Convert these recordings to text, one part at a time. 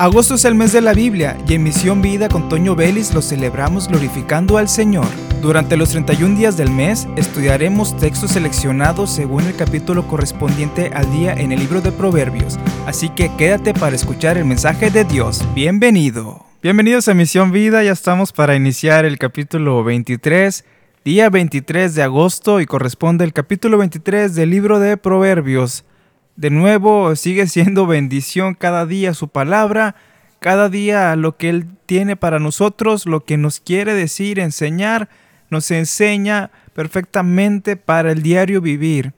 Agosto es el mes de la Biblia y en Misión Vida con Toño Vélez lo celebramos glorificando al Señor. Durante los 31 días del mes estudiaremos textos seleccionados según el capítulo correspondiente al día en el libro de Proverbios, así que quédate para escuchar el mensaje de Dios. Bienvenido. Bienvenidos a Misión Vida, ya estamos para iniciar el capítulo 23, día 23 de agosto y corresponde el capítulo 23 del libro de Proverbios. De nuevo, sigue siendo bendición cada día su palabra, cada día lo que Él tiene para nosotros, lo que nos quiere decir, enseñar, nos enseña perfectamente para el diario vivir.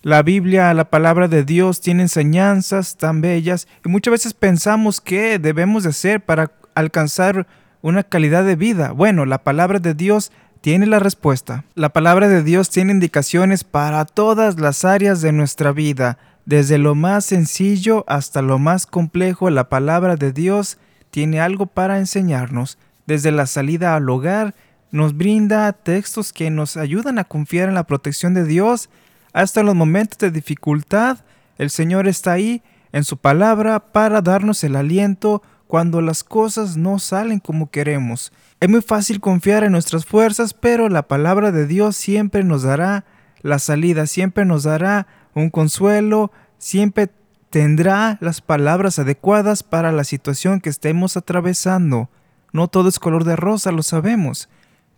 La Biblia, la palabra de Dios, tiene enseñanzas tan bellas y muchas veces pensamos que debemos de hacer para alcanzar una calidad de vida. Bueno, la palabra de Dios tiene la respuesta. La palabra de Dios tiene indicaciones para todas las áreas de nuestra vida. Desde lo más sencillo hasta lo más complejo, la palabra de Dios tiene algo para enseñarnos. Desde la salida al hogar, nos brinda textos que nos ayudan a confiar en la protección de Dios. Hasta los momentos de dificultad, el Señor está ahí en su palabra para darnos el aliento cuando las cosas no salen como queremos. Es muy fácil confiar en nuestras fuerzas, pero la palabra de Dios siempre nos dará la salida, siempre nos dará un consuelo, siempre tendrá las palabras adecuadas para la situación que estemos atravesando. No todo es color de rosa, lo sabemos,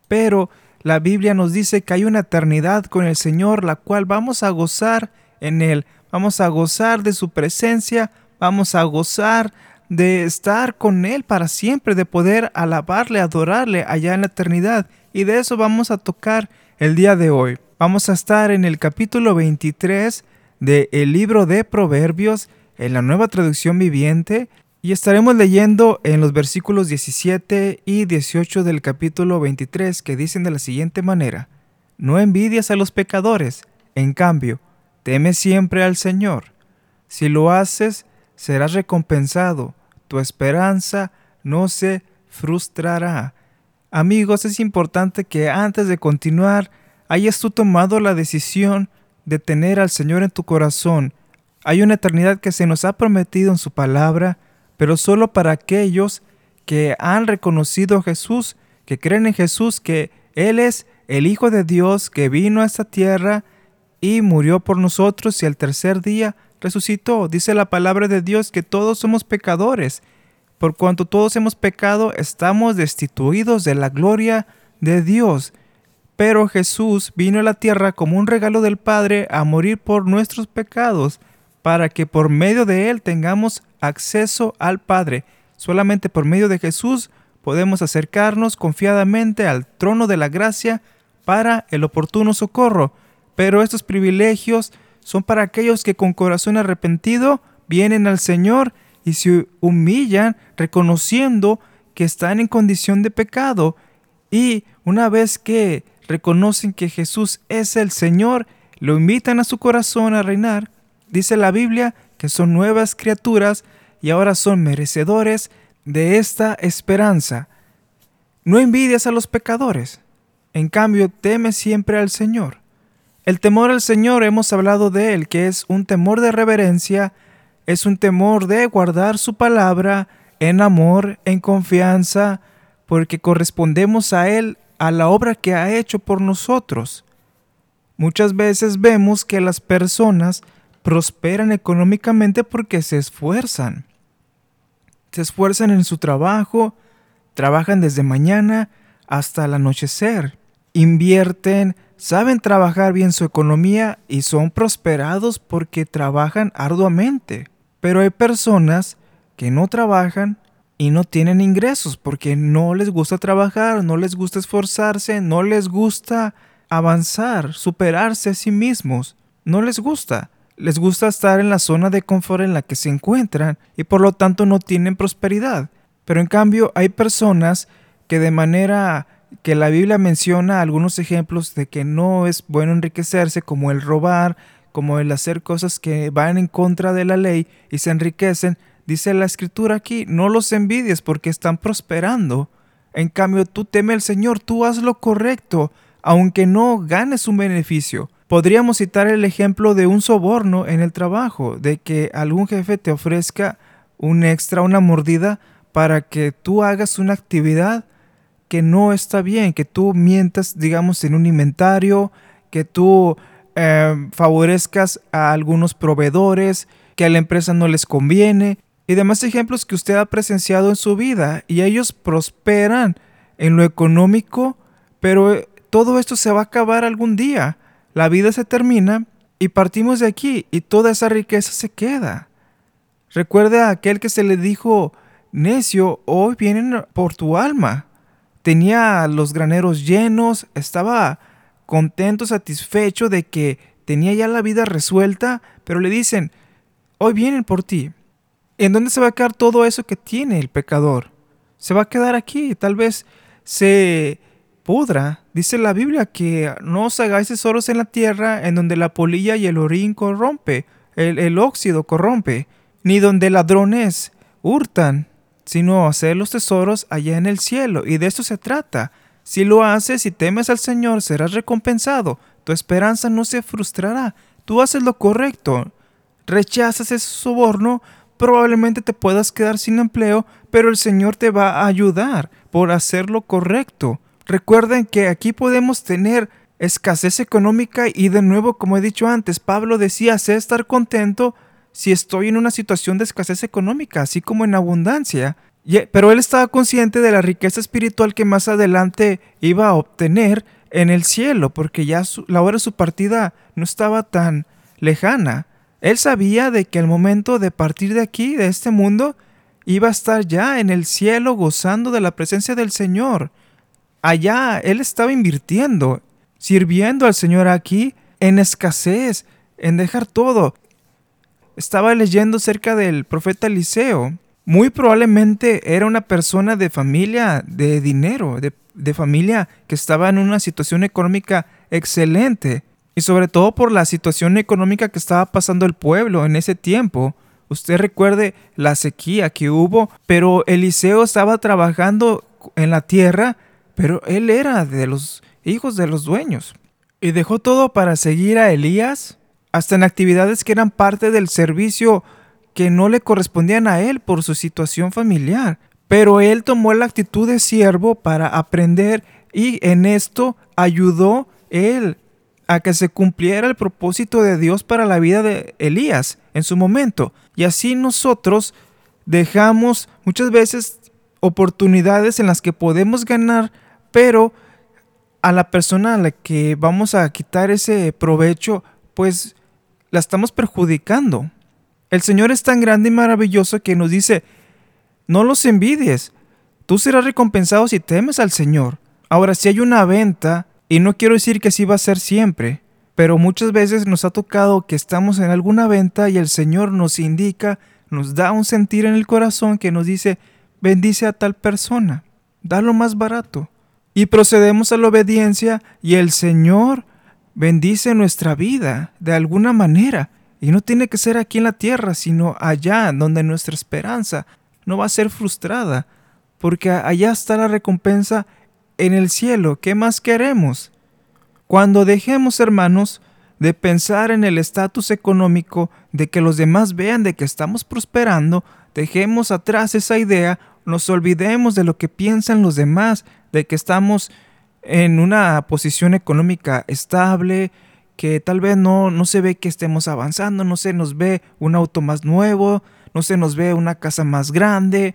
pero la Biblia nos dice que hay una eternidad con el Señor, la cual vamos a gozar en Él, vamos a gozar de su presencia, vamos a gozar de estar con Él para siempre, de poder alabarle, adorarle allá en la eternidad. Y de eso vamos a tocar el día de hoy. Vamos a estar en el capítulo 23 del el libro de Proverbios en la nueva traducción viviente y estaremos leyendo en los versículos 17 y 18 del capítulo 23 que dicen de la siguiente manera, No envidias a los pecadores, en cambio, teme siempre al Señor. Si lo haces, serás recompensado, tu esperanza no se frustrará. Amigos, es importante que antes de continuar hayas tú tomado la decisión de tener al Señor en tu corazón. Hay una eternidad que se nos ha prometido en su palabra, pero solo para aquellos que han reconocido a Jesús, que creen en Jesús, que Él es el Hijo de Dios que vino a esta tierra y murió por nosotros y al tercer día resucitó. Dice la palabra de Dios que todos somos pecadores. Por cuanto todos hemos pecado, estamos destituidos de la gloria de Dios. Pero Jesús vino a la tierra como un regalo del Padre a morir por nuestros pecados, para que por medio de Él tengamos acceso al Padre. Solamente por medio de Jesús podemos acercarnos confiadamente al trono de la gracia para el oportuno socorro. Pero estos privilegios son para aquellos que con corazón arrepentido vienen al Señor y se humillan reconociendo que están en condición de pecado. Y una vez que reconocen que Jesús es el Señor, lo invitan a su corazón a reinar. Dice la Biblia que son nuevas criaturas y ahora son merecedores de esta esperanza. No envidias a los pecadores, en cambio teme siempre al Señor. El temor al Señor hemos hablado de él, que es un temor de reverencia, es un temor de guardar su palabra en amor, en confianza, porque correspondemos a Él, a la obra que ha hecho por nosotros. Muchas veces vemos que las personas prosperan económicamente porque se esfuerzan. Se esfuerzan en su trabajo, trabajan desde mañana hasta el anochecer, invierten, saben trabajar bien su economía y son prosperados porque trabajan arduamente. Pero hay personas que no trabajan y no tienen ingresos porque no les gusta trabajar, no les gusta esforzarse, no les gusta avanzar, superarse a sí mismos. No les gusta. Les gusta estar en la zona de confort en la que se encuentran y por lo tanto no tienen prosperidad. Pero en cambio hay personas que de manera que la Biblia menciona algunos ejemplos de que no es bueno enriquecerse, como el robar, como el hacer cosas que van en contra de la ley y se enriquecen, dice la escritura aquí, no los envidies porque están prosperando. En cambio, tú teme al Señor, tú haz lo correcto, aunque no ganes un beneficio. Podríamos citar el ejemplo de un soborno en el trabajo, de que algún jefe te ofrezca un extra, una mordida para que tú hagas una actividad que no está bien, que tú mientas, digamos, en un inventario, que tú eh, favorezcas a algunos proveedores, que a la empresa no les conviene, y demás ejemplos que usted ha presenciado en su vida, y ellos prosperan en lo económico, pero eh, todo esto se va a acabar algún día. La vida se termina y partimos de aquí y toda esa riqueza se queda. Recuerde a aquel que se le dijo, necio, hoy vienen por tu alma. Tenía los graneros llenos, estaba contento, satisfecho de que tenía ya la vida resuelta, pero le dicen, hoy vienen por ti. ¿En dónde se va a quedar todo eso que tiene el pecador? Se va a quedar aquí, tal vez se pudra. Dice la Biblia que no os hagáis tesoros en la tierra en donde la polilla y el orín corrompe, el, el óxido corrompe, ni donde ladrones hurtan, sino hacer los tesoros allá en el cielo. Y de esto se trata. Si lo haces y temes al Señor, serás recompensado. Tu esperanza no se frustrará. Tú haces lo correcto. Rechazas ese soborno, probablemente te puedas quedar sin empleo, pero el Señor te va a ayudar por hacer lo correcto. Recuerden que aquí podemos tener escasez económica y de nuevo, como he dicho antes, Pablo decía, sé estar contento si estoy en una situación de escasez económica, así como en abundancia. Pero él estaba consciente de la riqueza espiritual que más adelante iba a obtener en el cielo, porque ya la hora de su partida no estaba tan lejana. Él sabía de que el momento de partir de aquí, de este mundo, iba a estar ya en el cielo gozando de la presencia del Señor. Allá él estaba invirtiendo, sirviendo al Señor aquí en escasez, en dejar todo estaba leyendo cerca del profeta Eliseo. Muy probablemente era una persona de familia de dinero, de, familia que estaba en una situación económica excelente. Y sobre todo por la situación económica que estaba pasando el pueblo en ese tiempo. Usted recuerde la sequía que hubo, pero Eliseo estaba trabajando en la tierra, pero él era de los hijos de los dueños. Y dejó todo para seguir a Elías hasta en actividades que eran parte del servicio que no le correspondían a él por su situación familiar. Pero él tomó la actitud de siervo para aprender y en esto ayudó él a que se cumpliera el propósito de Dios para la vida de Elías en su momento. Y así nosotros dejamos muchas veces oportunidades en las que podemos ganar, pero a la persona a la que vamos a quitar ese provecho, pues la estamos perjudicando. El Señor es tan grande y maravilloso que nos dice, no los envidies, tú serás recompensado si temes al Señor. Ahora, si hay una venta, y no quiero decir que así va a ser siempre, pero muchas veces nos ha tocado que estamos en alguna venta y el Señor nos indica, nos da un sentir en el corazón que nos dice, bendice a tal persona, da lo más barato. Y procedemos a la obediencia y el Señor bendice nuestra vida de alguna manera. Y no tiene que ser aquí en la tierra, sino allá donde nuestra esperanza no va a ser frustrada, porque allá está la recompensa en el cielo. ¿Qué más queremos? Cuando dejemos, hermanos, de pensar en el estatus económico, de que los demás vean de que estamos prosperando, dejemos atrás esa idea, nos olvidemos de lo que piensan los demás, de que estamos en una posición económica estable, que tal vez no, no se ve que estemos avanzando, no se nos ve un auto más nuevo, no se nos ve una casa más grande,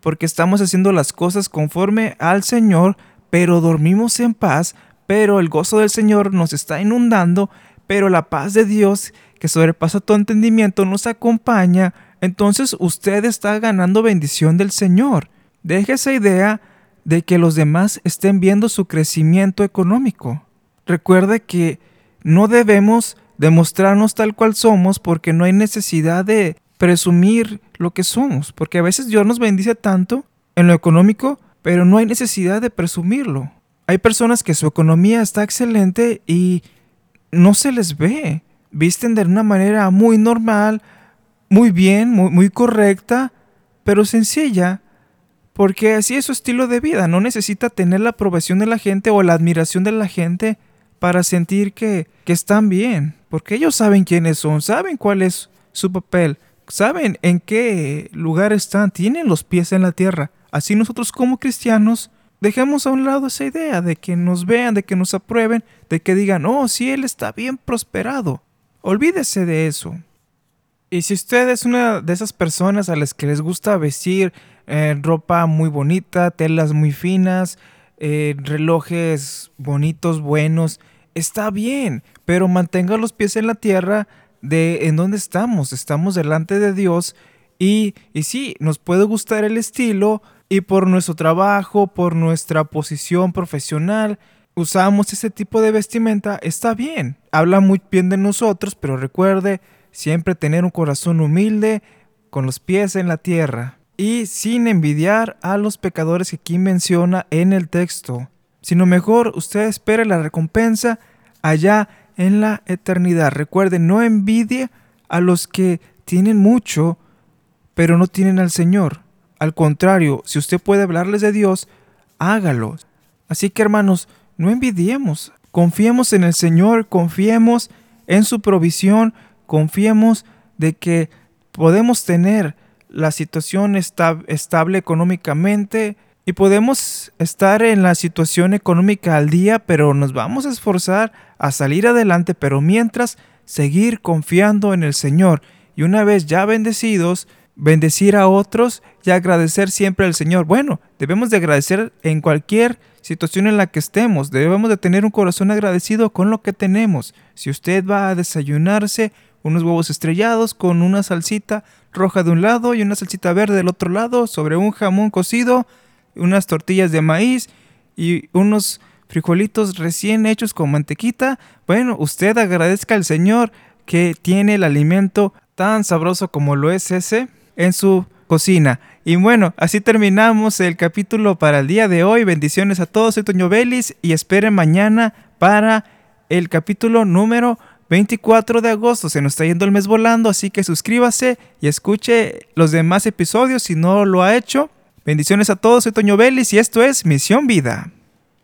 porque estamos haciendo las cosas conforme al Señor, pero dormimos en paz, pero el gozo del Señor nos está inundando, pero la paz de Dios que sobrepasa todo entendimiento nos acompaña, entonces usted está ganando bendición del Señor. Deje esa idea de que los demás estén viendo su crecimiento económico. Recuerde que no debemos demostrarnos tal cual somos porque no hay necesidad de presumir lo que somos, porque a veces Dios nos bendice tanto en lo económico, pero no hay necesidad de presumirlo. Hay personas que su economía está excelente y no se les ve. Visten de una manera muy normal, muy bien, muy, muy correcta, pero sencilla, porque así es su estilo de vida, no necesita tener la aprobación de la gente o la admiración de la gente para sentir que, que están bien, porque ellos saben quiénes son, saben cuál es su papel, saben en qué lugar están, tienen los pies en la tierra. Así nosotros como cristianos dejemos a un lado esa idea de que nos vean, de que nos aprueben, de que digan, oh, sí, él está bien prosperado. Olvídese de eso. Y si usted es una de esas personas a las que les gusta vestir eh, ropa muy bonita, telas muy finas, eh, relojes bonitos, buenos, está bien, pero mantenga los pies en la tierra de en dónde estamos. Estamos delante de Dios y, y sí, nos puede gustar el estilo y por nuestro trabajo, por nuestra posición profesional, usamos ese tipo de vestimenta, está bien. Habla muy bien de nosotros, pero recuerde siempre tener un corazón humilde, con los pies en la tierra y sin envidiar a los pecadores que aquí menciona en el texto, sino mejor usted espere la recompensa allá en la eternidad. Recuerde, no envidie a los que tienen mucho, pero no tienen al Señor. Al contrario, si usted puede hablarles de Dios, hágalo. Así que hermanos, no envidiemos, confiemos en el Señor, confiemos en su provisión, confiemos de que podemos tener la situación estable económicamente y podemos estar en la situación económica al día, pero nos vamos a esforzar a salir adelante, pero mientras seguir confiando en el Señor y una vez ya bendecidos, bendecir a otros y agradecer siempre al Señor. Bueno, debemos de agradecer en cualquier situación en la que estemos. Debemos de tener un corazón agradecido con lo que tenemos. Si usted va a desayunarse unos huevos estrellados con una salsita roja de un lado y una salsita verde del otro lado sobre un jamón cocido, unas tortillas de maíz y unos frijolitos recién hechos con mantequita, bueno, usted agradezca al Señor que tiene el alimento tan sabroso como lo es ese en su cocina. Y bueno, así terminamos el capítulo para el día de hoy. Bendiciones a todos, soy Toño Vélez y esperen mañana para el capítulo número 24 de agosto. Se nos está yendo el mes volando, así que suscríbase y escuche los demás episodios si no lo ha hecho. Bendiciones a todos, soy Toño Vélez y esto es Misión Vida.